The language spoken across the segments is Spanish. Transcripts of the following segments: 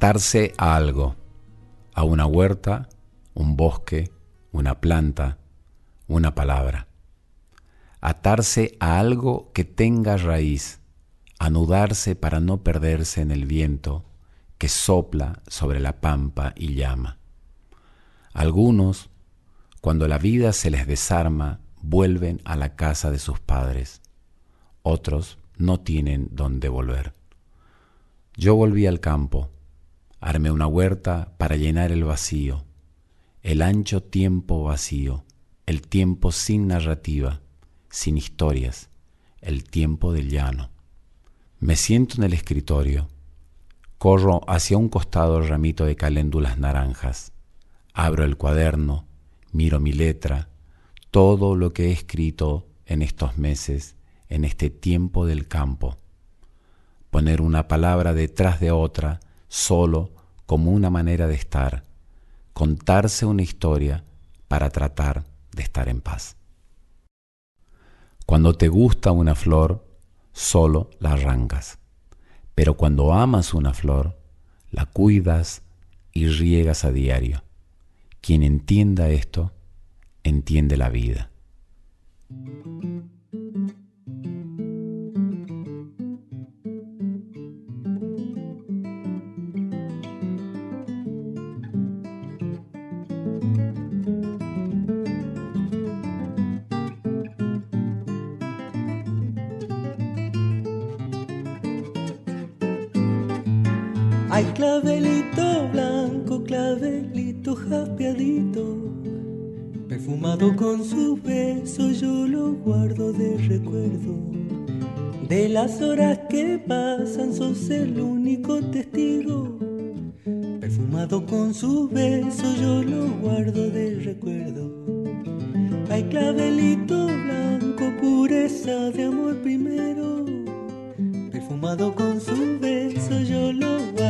Atarse a algo, a una huerta, un bosque, una planta, una palabra. Atarse a algo que tenga raíz, anudarse para no perderse en el viento que sopla sobre la pampa y llama. Algunos, cuando la vida se les desarma, vuelven a la casa de sus padres. Otros no tienen dónde volver. Yo volví al campo, Armé una huerta para llenar el vacío, el ancho tiempo vacío, el tiempo sin narrativa, sin historias, el tiempo del llano. Me siento en el escritorio, corro hacia un costado ramito de caléndulas naranjas, abro el cuaderno, miro mi letra, todo lo que he escrito en estos meses, en este tiempo del campo. Poner una palabra detrás de otra, solo como una manera de estar, contarse una historia para tratar de estar en paz. Cuando te gusta una flor, solo la arrancas, pero cuando amas una flor, la cuidas y riegas a diario. Quien entienda esto, entiende la vida. Clavelito blanco, clavelito jaspeadito, perfumado con su beso, yo lo guardo de recuerdo. De las horas que pasan, sos el único testigo. Perfumado con su beso, yo lo guardo de recuerdo. Ay, clavelito blanco, pureza de amor primero. Perfumado con su beso,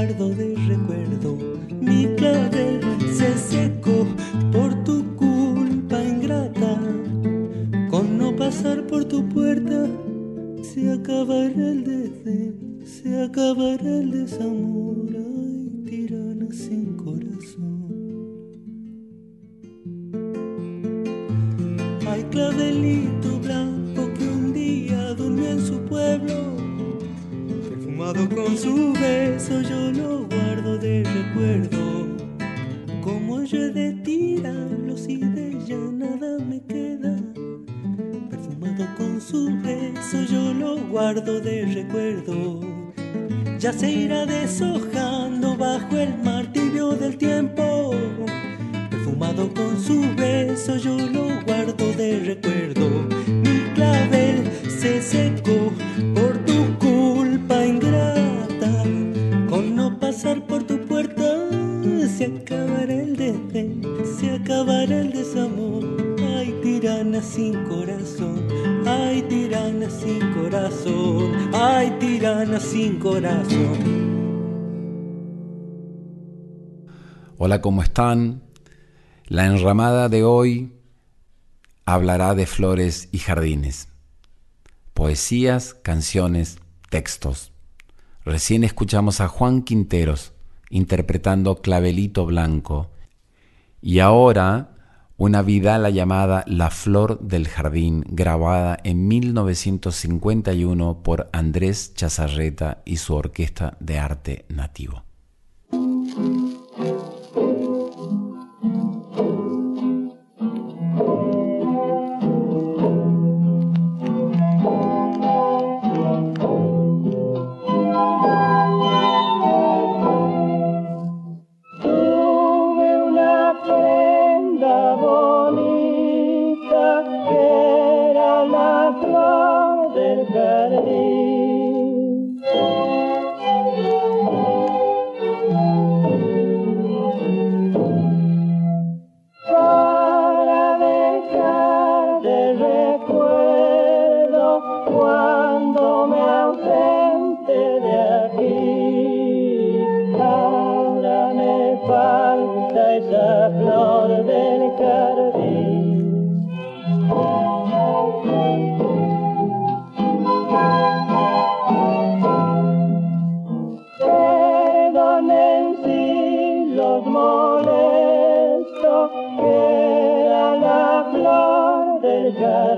de recuerdo. Mi clavel se secó por tu culpa ingrata. Con no pasar por tu puerta, se acabará el desdén, se acabará el desamor. Ay, tirana sin corazón. Ay, clavelito blanco que un día durmió en su pueblo con su beso, yo lo guardo de recuerdo. Como yo he de tirarlo si de ella nada me queda. Perfumado con su beso, yo lo guardo de recuerdo. Ya se irá deshojando bajo el martirio del tiempo. Perfumado con su beso, yo lo guardo de recuerdo. Mi clavel se secó se acabará el desamor. Ay, tirana sin corazón, ay, tirana sin corazón, ay tirana sin corazón. Hola, ¿cómo están? La enramada de hoy hablará de flores y jardines, poesías, canciones, textos. Recién escuchamos a Juan Quinteros interpretando Clavelito Blanco y ahora una vidala llamada La Flor del Jardín, grabada en 1951 por Andrés Chazarreta y su Orquesta de Arte Nativo. America.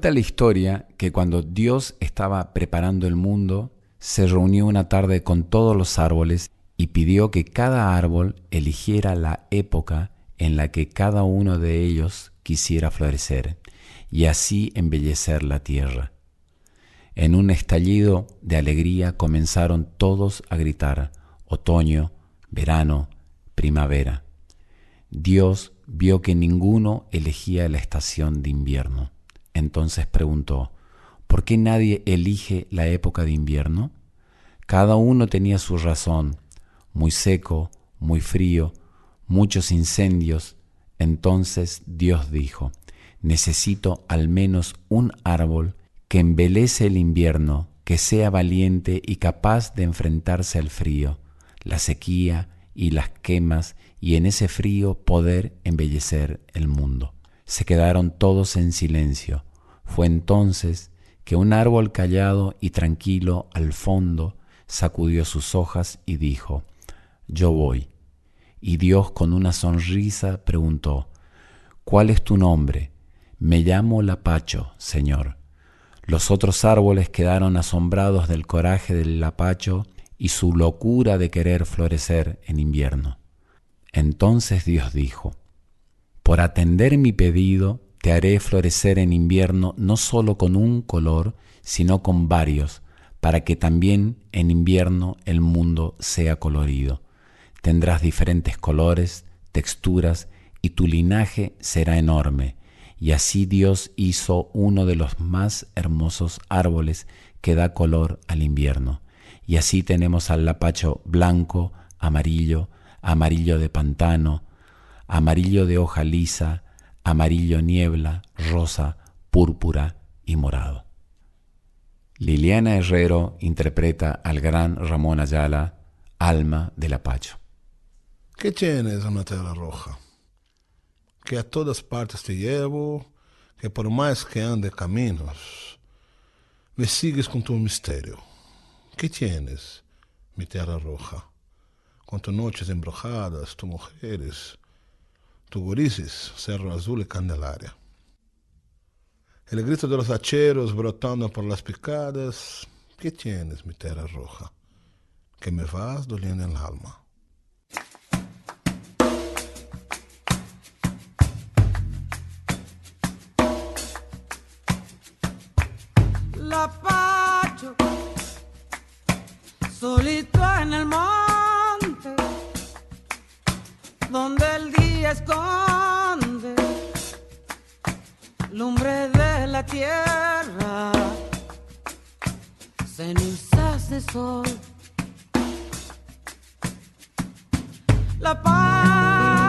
Cuenta la historia que cuando Dios estaba preparando el mundo, se reunió una tarde con todos los árboles y pidió que cada árbol eligiera la época en la que cada uno de ellos quisiera florecer y así embellecer la tierra. En un estallido de alegría comenzaron todos a gritar otoño, verano, primavera. Dios vio que ninguno elegía la estación de invierno. Entonces preguntó, ¿por qué nadie elige la época de invierno? Cada uno tenía su razón, muy seco, muy frío, muchos incendios. Entonces Dios dijo, necesito al menos un árbol que embelece el invierno, que sea valiente y capaz de enfrentarse al frío, la sequía y las quemas, y en ese frío poder embellecer el mundo. Se quedaron todos en silencio. Fue entonces que un árbol callado y tranquilo al fondo sacudió sus hojas y dijo, Yo voy. Y Dios con una sonrisa preguntó, ¿Cuál es tu nombre? Me llamo Lapacho, Señor. Los otros árboles quedaron asombrados del coraje del Lapacho y su locura de querer florecer en invierno. Entonces Dios dijo, Por atender mi pedido, te haré florecer en invierno no solo con un color, sino con varios, para que también en invierno el mundo sea colorido. Tendrás diferentes colores, texturas, y tu linaje será enorme. Y así Dios hizo uno de los más hermosos árboles que da color al invierno. Y así tenemos al lapacho blanco, amarillo, amarillo de pantano, amarillo de hoja lisa, amarillo niebla, rosa, púrpura y morado. Liliana Herrero interpreta al gran Ramón Ayala, Alma del Apacho. ¿Qué tienes una tela roja? Que a todas partes te llevo, que por más que ande caminos, me sigues con tu misterio. ¿Qué tienes, mi tierra roja? Con tus noches embrujadas, tus mujeres, tu gurises, Cerro Azul y Candelaria. El grito de los hacheros brotando por las picadas. ¿Qué tienes, mi tierra roja? Que me vas doliendo el alma. La Pacho, solito en el monte, donde el día esconde lumbre de la tierra, cenizas de sol. La Pacho,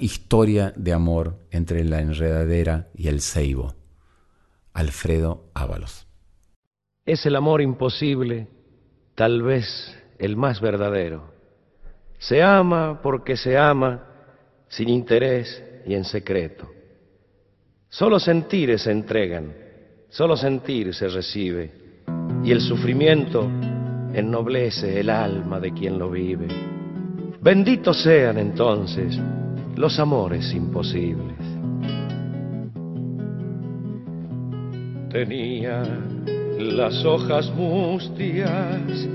historia de amor entre la enredadera y el ceibo. Alfredo Ábalos. Es el amor imposible, tal vez el más verdadero. Se ama porque se ama sin interés y en secreto. Solo sentir se entregan, solo sentir se recibe, y el sufrimiento ennoblece el alma de quien lo vive. Benditos sean entonces los amores imposibles. Tenía las hojas mustias,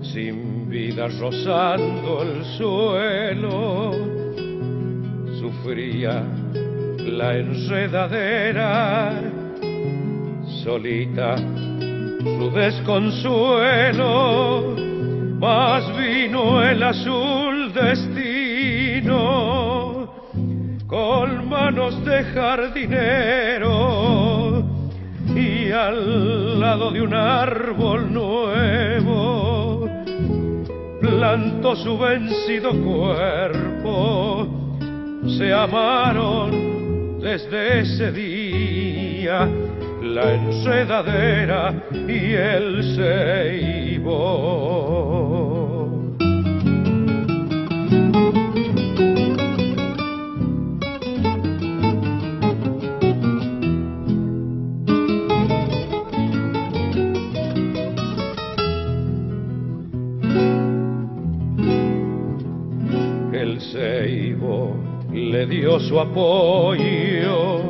sin vida rozando el suelo, sufría la enredadera, solita su desconsuelo, mas vino el azul destino con manos de jardinero y y al lado de un árbol nuevo plantó su vencido cuerpo. Se amaron desde ese día la enredadera y el ceibo. Su apoyo,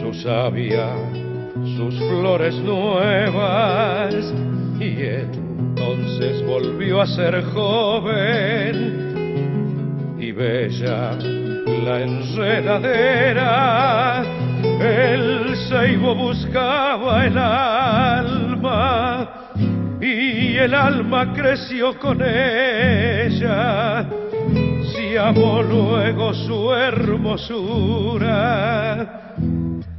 su savia, sus flores nuevas, y entonces volvió a ser joven y bella la enredadera. El ceibo buscaba el alma y el alma creció con ella. Luego su hermosura,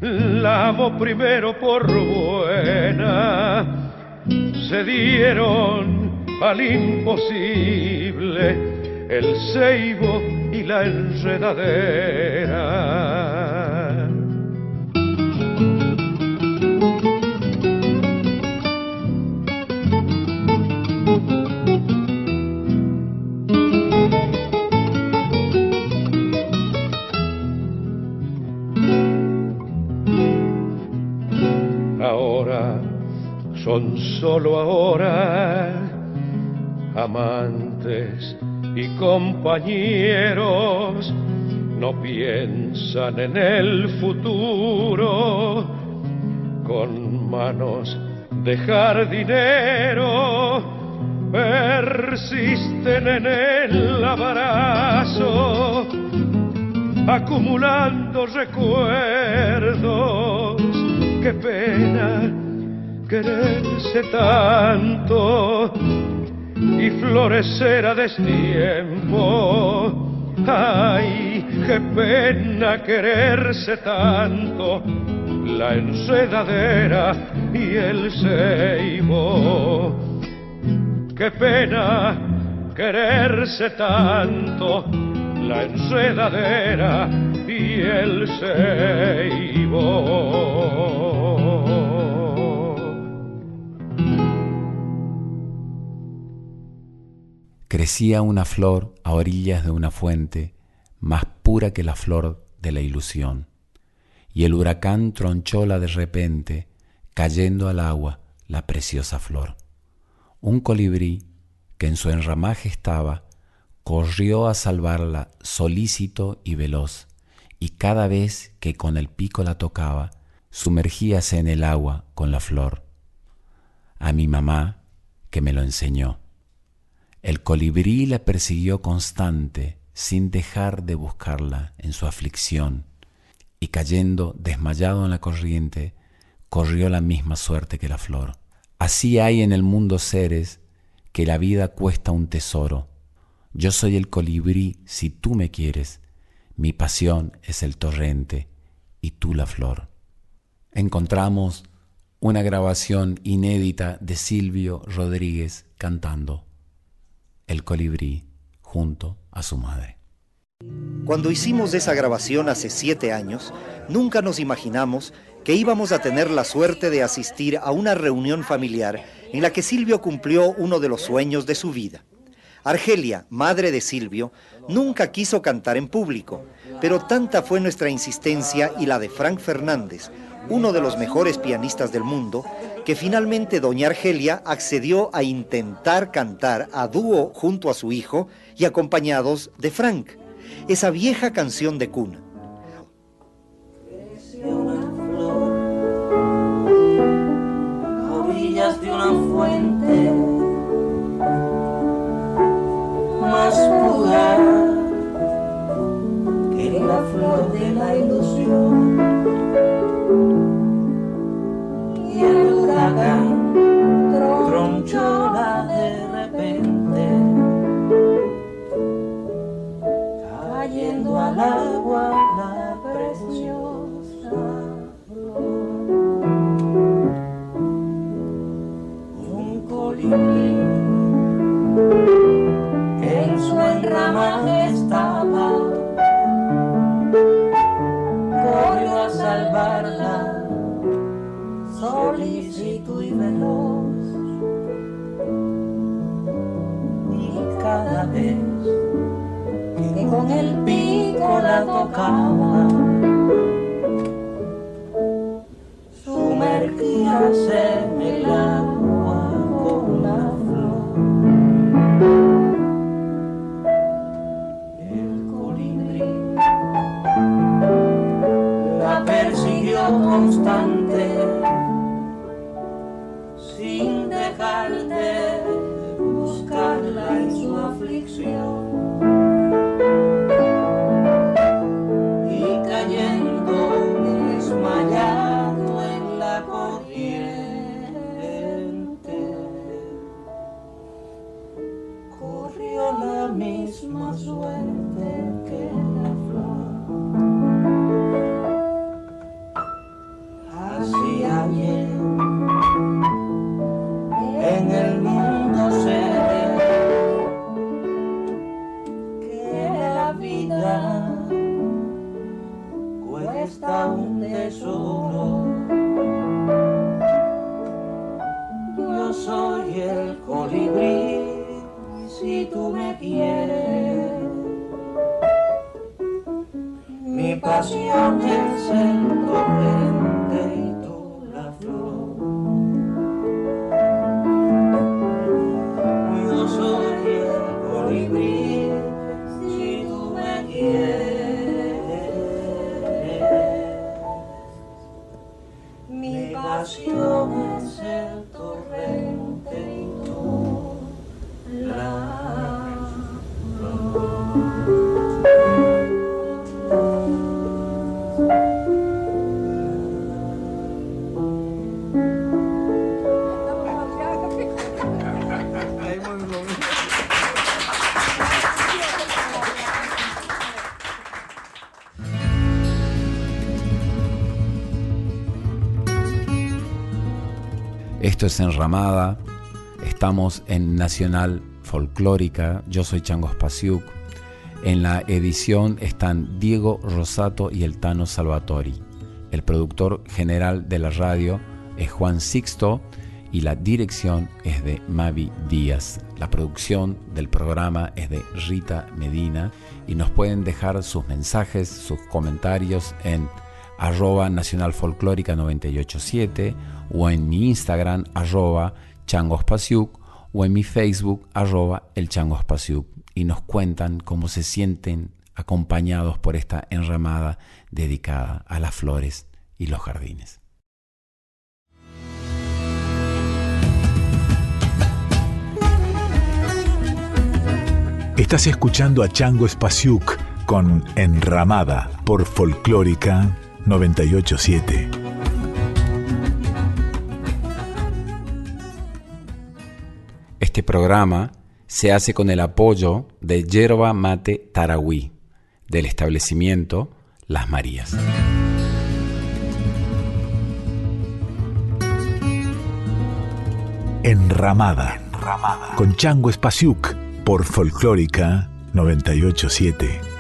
la amó primero por buena. Se dieron al imposible el ceibo y la enredadera. Son solo ahora amantes y compañeros no piensan en el futuro con manos de jardinero persisten en el abrazo acumulando recuerdos. Qué pena quererse tanto y florecer a destiempo. Ay, qué pena quererse tanto, la enredadera y el ceibo. Qué pena quererse tanto, la enredadera y el ceibo. Crecía una flor a orillas de una fuente, más pura que la flor de la ilusión, y el huracán tronchóla de repente, cayendo al agua la preciosa flor. Un colibrí, que en su enramaje estaba, corrió a salvarla solícito y veloz, y cada vez que con el pico la tocaba, sumergíase en el agua con la flor. A mi mamá, que me lo enseñó. El colibrí la persiguió constante, sin dejar de buscarla en su aflicción, y cayendo desmayado en la corriente, corrió la misma suerte que la flor. Así hay en el mundo seres que la vida cuesta un tesoro. Yo soy el colibrí si tú me quieres, mi pasión es el torrente y tú la flor. Encontramos una grabación inédita de Silvio Rodríguez cantando El colibrí junto a su madre. Cuando hicimos esa grabación hace siete años, nunca nos imaginamos que íbamos a tener la suerte de asistir a una reunión familiar en la que Silvio cumplió uno de los sueños de su vida. Argelia, madre de Silvio, nunca quiso cantar en público, pero tanta fue nuestra insistencia y la de Frank Fernández, uno de los mejores pianistas del mundo, que finalmente doña Argelia accedió a intentar cantar a dúo junto a su hijo y acompañados de Frank, esa vieja canción de cuna. más pura que la flor de la ilusión plaga tronchona de repente cayendo al agua la preciosa flor. Un colibrí y veloz. Y cada vez que con el pico la tocaba, sumergíase. Mi pasión es Estamos en Nacional Folclórica, yo soy Chango Spasiuk. En la edición están Diego Rosato y el Tano Salvatori. El productor general de la radio es Juan Sixto y la dirección es de Mavi Díaz. La producción del programa es de Rita Medina y nos pueden dejar sus mensajes, sus comentarios en arroba Nacional Folclórica 987 o en mi Instagram arroba changospasiuk o en mi Facebook arroba el changospasiuk y nos cuentan cómo se sienten acompañados por esta enramada dedicada a las flores y los jardines. Estás escuchando a Chango Spasiuk con Enramada por Folclórica 987. Este programa se hace con el apoyo de Yerba Mate Tarahui, del establecimiento Las Marías. Enramada, con Chango Spasiuk por Folclórica 987.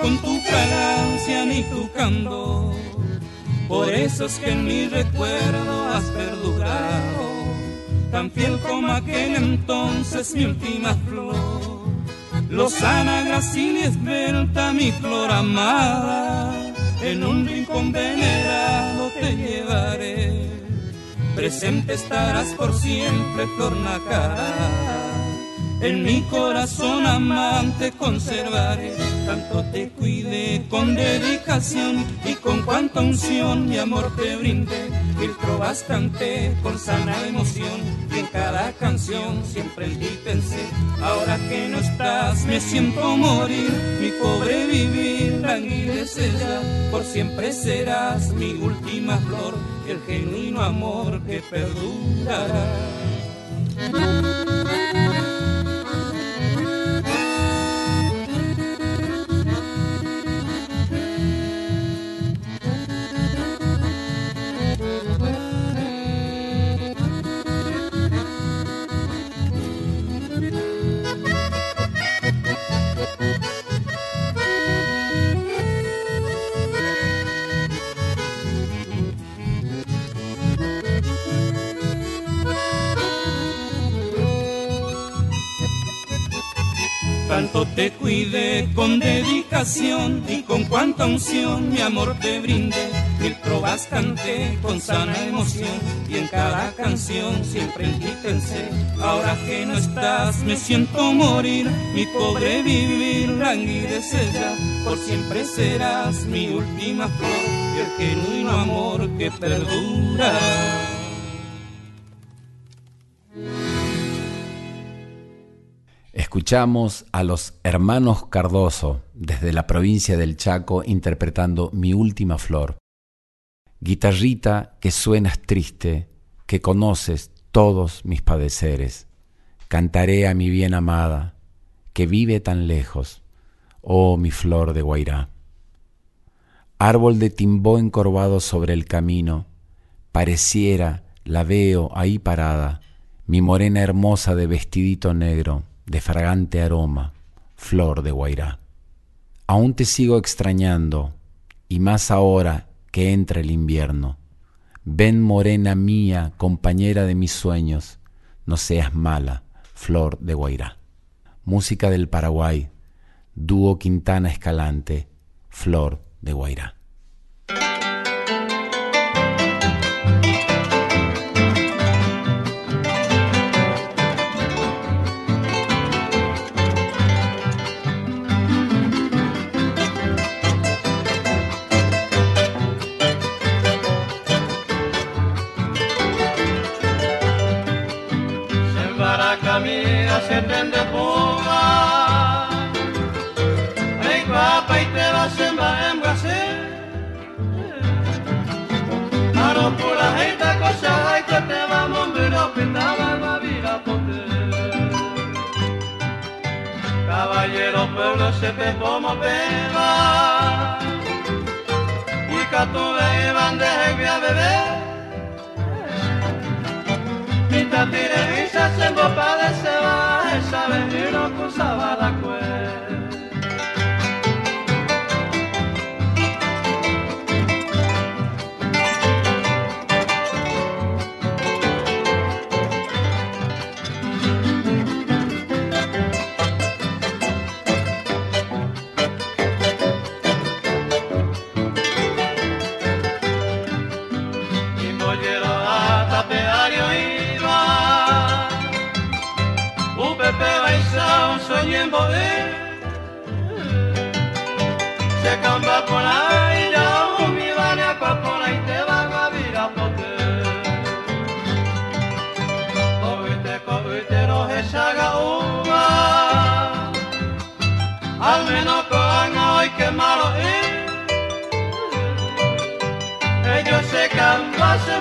Con tu fragancia ni tu candor. Por eso es que en mi recuerdo has perdurado, tan fiel como aquel entonces mi última flor. Lozana, gracil y esbelta, mi flor amada, en un rincón venerado te llevaré. Presente estarás por siempre, flor nacarada. En mi corazón amante conservaré, tanto te cuidé con dedicación y con cuanta unción mi amor te brindé. Mil trovas canté con sana emoción y en cada canción siempre en ti pensé. Ahora que no estás me siento morir, mi pobre vivir languidece ya. Por siempre serás mi última flor, el genuino amor que perdurará. Te cuide con dedicación y con cuánta unción mi amor te brinde. Mil trovas canté con sana emoción y en cada canción siempre en. Ahora que no estás me siento morir, mi pobre vivir languidece ya. Por siempre serás mi última flor y el genuino amor que perdura. Escuchamos a los hermanos Cardoso desde la provincia del Chaco interpretando Mi última flor. Guitarrita que suenas triste, que conoces todos mis padeceres, cantaré a mi bien amada, que vive tan lejos, oh mi flor de Guairá. Árbol de timbó encorvado sobre el camino, pareciera, la veo ahí parada, mi morena hermosa de vestidito negro, de fragante aroma, flor de Guairá. Aún te sigo extrañando, y más ahora que entra el invierno. Ven morena mía, compañera de mis sueños, no seas mala, flor de Guairá. Música del Paraguay, dúo Quintana Escalante, flor de Guairá. Caballero pueblo se pe como peba y catu van de a bebé mi tatire visa se bopa de se va esa vez no cruzaba la cueva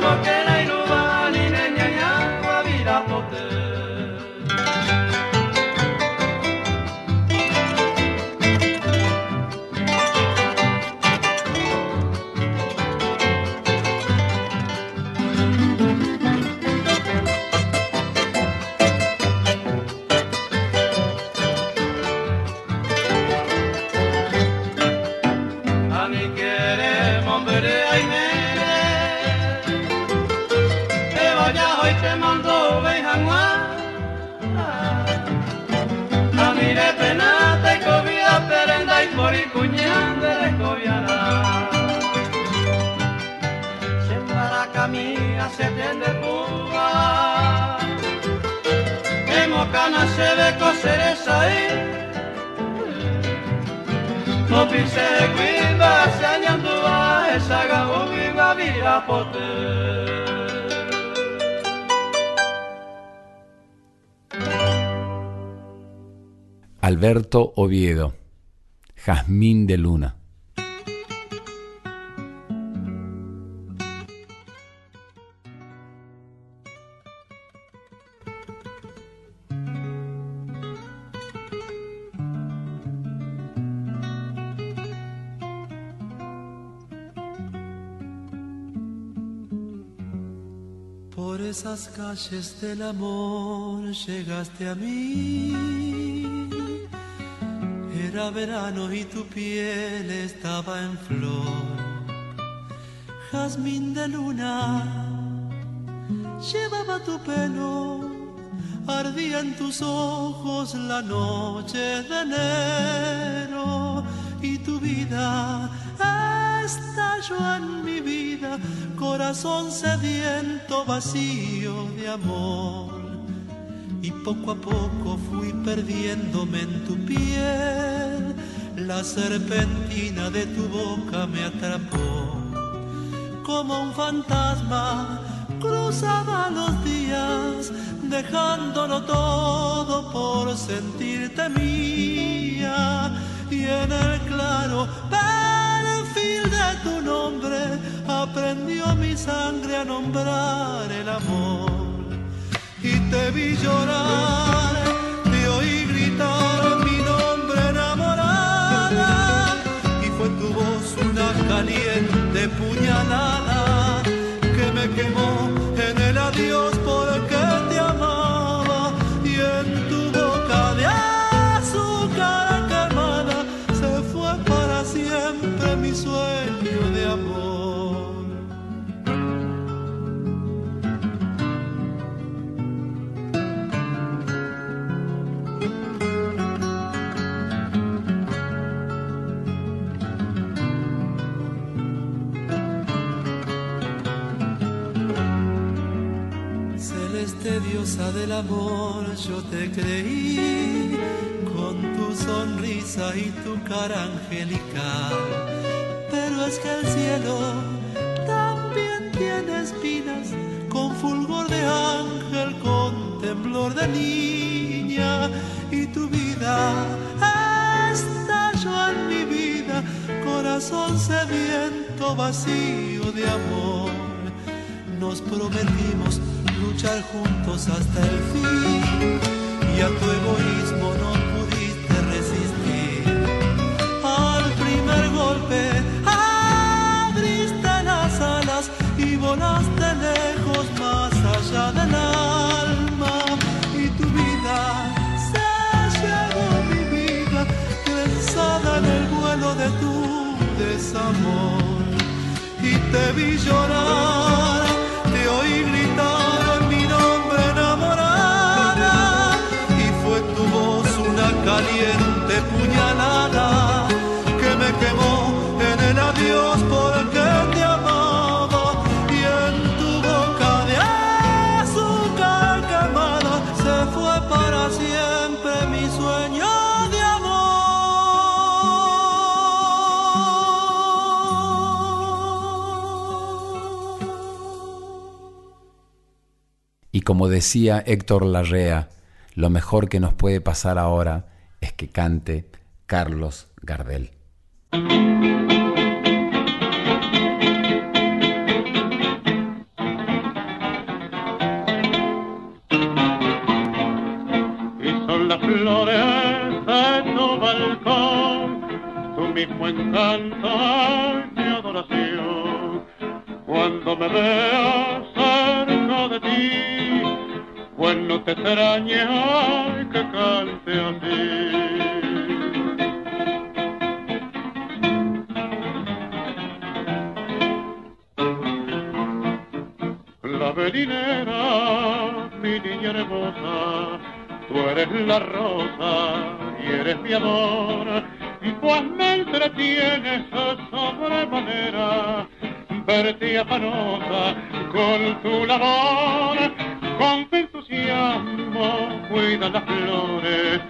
fucking Alberto Oviedo, Jazmín de Luna. Calles del amor llegaste a mí. Era verano y tu piel estaba en flor. Jazmín de luna llevaba tu pelo. Ardía en tus ojos la noche de enero. Y tu vida estalló en mi vida, corazón sediento, vacío de amor. Y poco a poco fui perdiéndome en tu piel, la serpentina de tu boca me atrapó. Como un fantasma cruzaba los días, dejándolo todo por sentirte mía. Y en el claro tu nombre aprendió mi sangre a nombrar el amor. Y te vi llorar, del amor, yo te creí con tu sonrisa y tu cara angelical. Pero es que el cielo también tiene espinas, con fulgor de ángel, con temblor de niña. Y tu vida estalló en mi vida, corazón sediento, vacío de amor. Nos prometimos luchar juntos hasta el fin. Y a tu egoísmo no pudiste resistir. Al primer golpe abriste las alas y volaste lejos más allá del alma. Y tu vida se llevó mi vida trenzada en el vuelo de tu desamor. Y te vi llorar, como decía Héctor Larrea, lo mejor que nos puede pasar ahora es que cante Carlos Gardel. y son las flores de tu balcón, tu mismo encanto y adoración. Cuando me veas cerca de ti, pues no te extrañe ay, que cante así. La velinera, mi niña hermosa, tú eres la rosa y eres mi amor, pues me entretienes sobremanera, verte afanosa con tu labor, con tu entusiasmo cuidas las flores,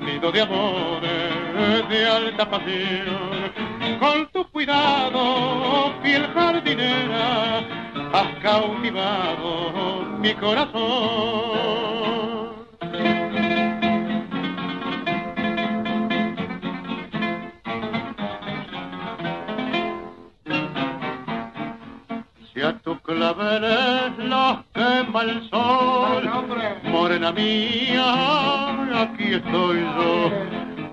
nido de amores de alta pasión, con tu cuidado, fiel jardinera, has cautivado mi corazón. Claveles los quema el sol, morena mía, aquí estoy yo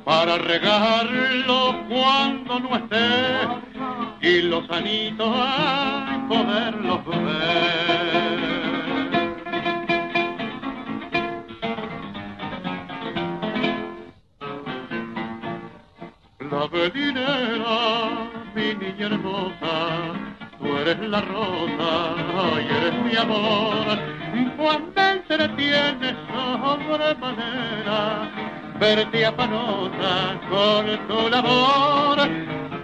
para regarlo cuando no esté. Y los anitos ay, poderlos ver. La velinera, mi niña hermosa, eres la rosa y eres mi amor. Pues me entretiene sobremanera verte apanosa con tu labor,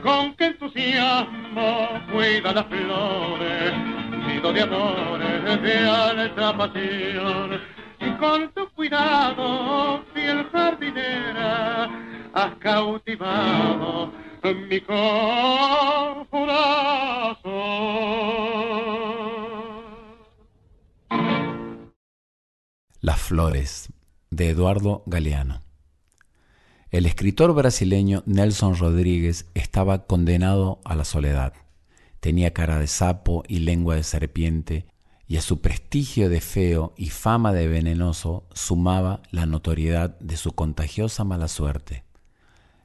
con qué entusiasmo cuida las flores, nido de amores de alta pasión, y con tu cuidado, fiel jardinera, has cautivado Las flores de Eduardo Galeano. El escritor brasileño Nelson Rodríguez estaba condenado a la soledad. Tenía cara de sapo y lengua de serpiente, y a su prestigio de feo y fama de venenoso sumaba la notoriedad de su contagiosa mala suerte.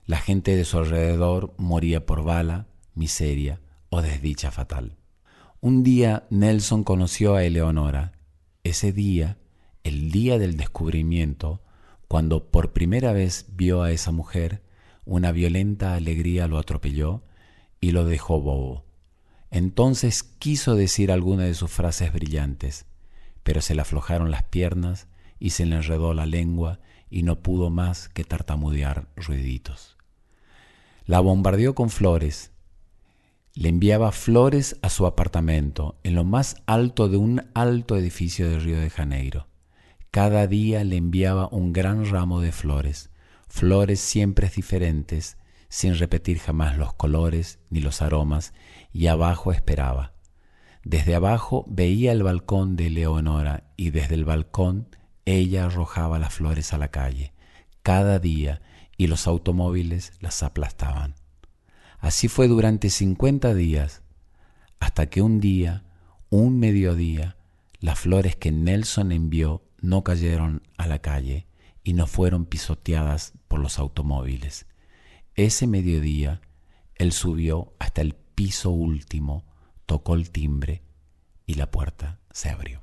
La gente de su alrededor moría por bala, miseria o desdicha fatal. Un día Nelson conoció a Eleonora. Ese día, el día del descubrimiento, cuando por primera vez vio a esa mujer, una violenta alegría lo atropelló y lo dejó bobo. Entonces quiso decir alguna de sus frases brillantes, pero se le aflojaron las piernas y se le enredó la lengua y no pudo más que tartamudear ruiditos. La bombardeó con flores, le enviaba flores a su apartamento en lo más alto de un alto edificio de Río de Janeiro. Cada día le enviaba un gran ramo de flores, flores siempre diferentes, sin repetir jamás los colores ni los aromas, y abajo esperaba. Desde abajo veía el balcón de Leonora y desde el balcón ella arrojaba las flores a la calle, cada día, y los automóviles las aplastaban. Así fue durante cincuenta días, hasta que un día, un mediodía, las flores que Nelson envió no cayeron a la calle y no fueron pisoteadas por los automóviles. Ese mediodía, él subió hasta el piso último, tocó el timbre y la puerta se abrió.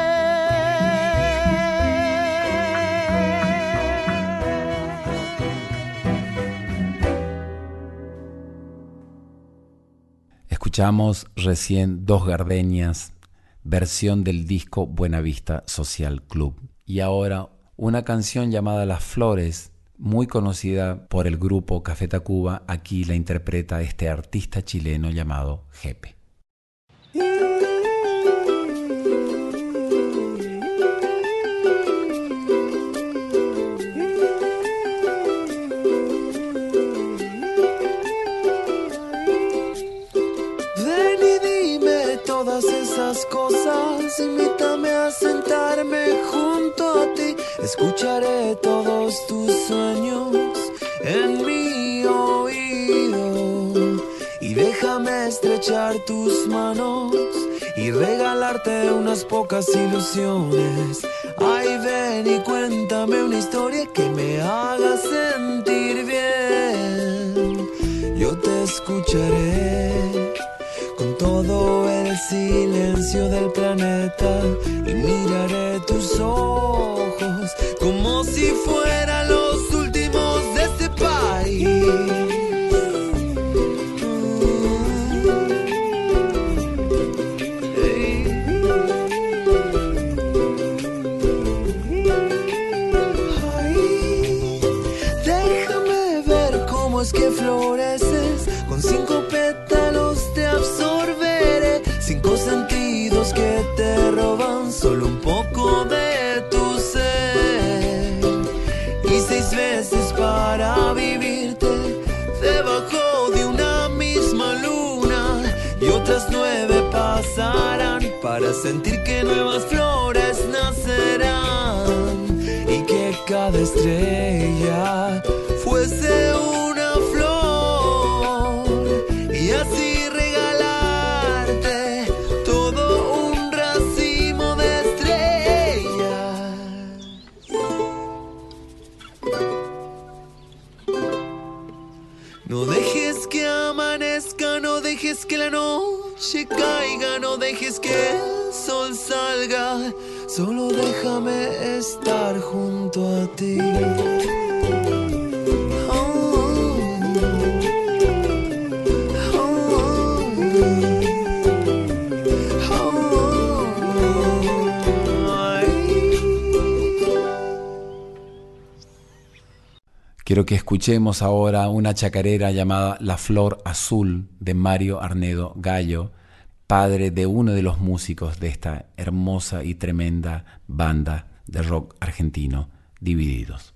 Escuchamos recién Dos Gardenias, versión del disco Buenavista Social Club. Y ahora una canción llamada Las Flores, muy conocida por el grupo Café Tacuba, aquí la interpreta este artista chileno llamado Jepe. Cosas, invítame a sentarme junto a ti, escucharé todos tus sueños en mi oído y déjame estrechar tus manos y regalarte unas pocas ilusiones. Ay, ven y cuéntame una historia que me haga sentir bien. Yo te escucharé todo el silencio del planeta y miraré tus ojos como si fueran los sentir que nuevas flores nacerán y que cada estrella No dejes que amanezca, no dejes que la noche caiga, no dejes que el sol salga, solo déjame estar junto a ti. Quiero que escuchemos ahora una chacarera llamada La Flor Azul de Mario Arnedo Gallo, padre de uno de los músicos de esta hermosa y tremenda banda de rock argentino, Divididos.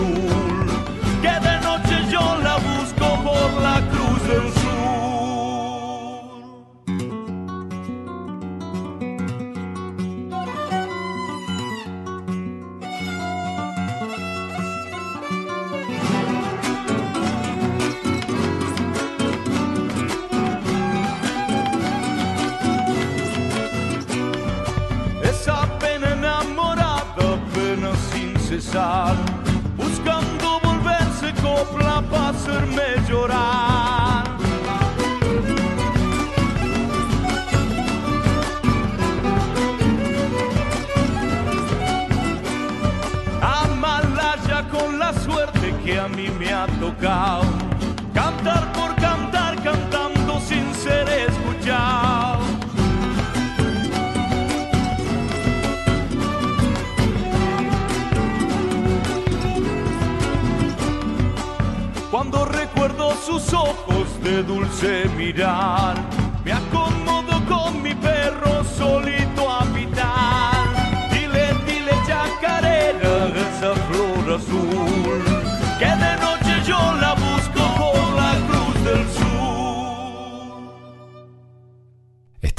Flor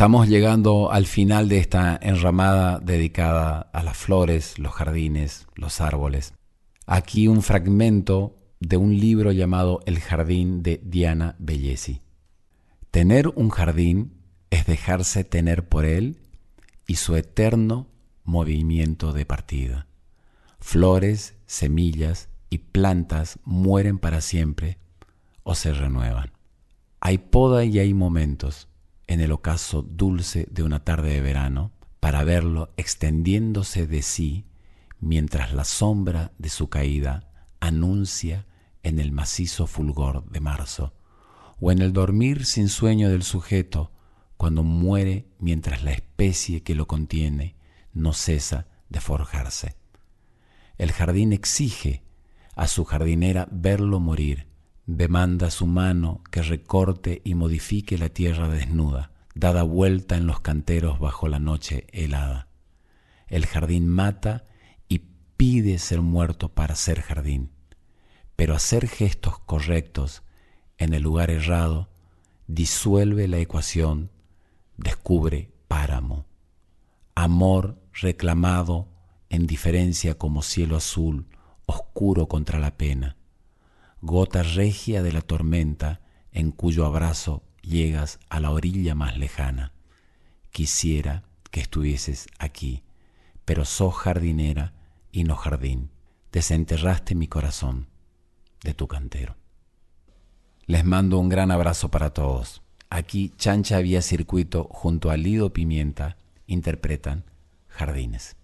Estamos llegando al final de esta enramada dedicada a las flores, los jardines, los árboles. Aquí un fragmento de un libro llamado El jardín de Diana Bellesi. Tener un jardín es dejarse tener por él y su eterno movimiento de partida. Flores, semillas y plantas mueren para siempre o se renuevan. Hay poda y hay momentos en el ocaso dulce de una tarde de verano para verlo extendiéndose de sí mientras la sombra de su caída anuncia en el macizo fulgor de marzo, o en el dormir sin sueño del sujeto, cuando muere mientras la especie que lo contiene no cesa de forjarse. El jardín exige a su jardinera verlo morir, demanda su mano que recorte y modifique la tierra desnuda, dada vuelta en los canteros bajo la noche helada. El jardín mata y pide ser muerto para ser jardín pero hacer gestos correctos en el lugar errado disuelve la ecuación, descubre páramo. Amor reclamado en diferencia como cielo azul, oscuro contra la pena. Gota regia de la tormenta en cuyo abrazo llegas a la orilla más lejana. Quisiera que estuvieses aquí, pero sos jardinera y no jardín. Desenterraste mi corazón de tu cantero. Les mando un gran abrazo para todos. Aquí Chancha Vía Circuito junto a Lido Pimienta interpretan Jardines.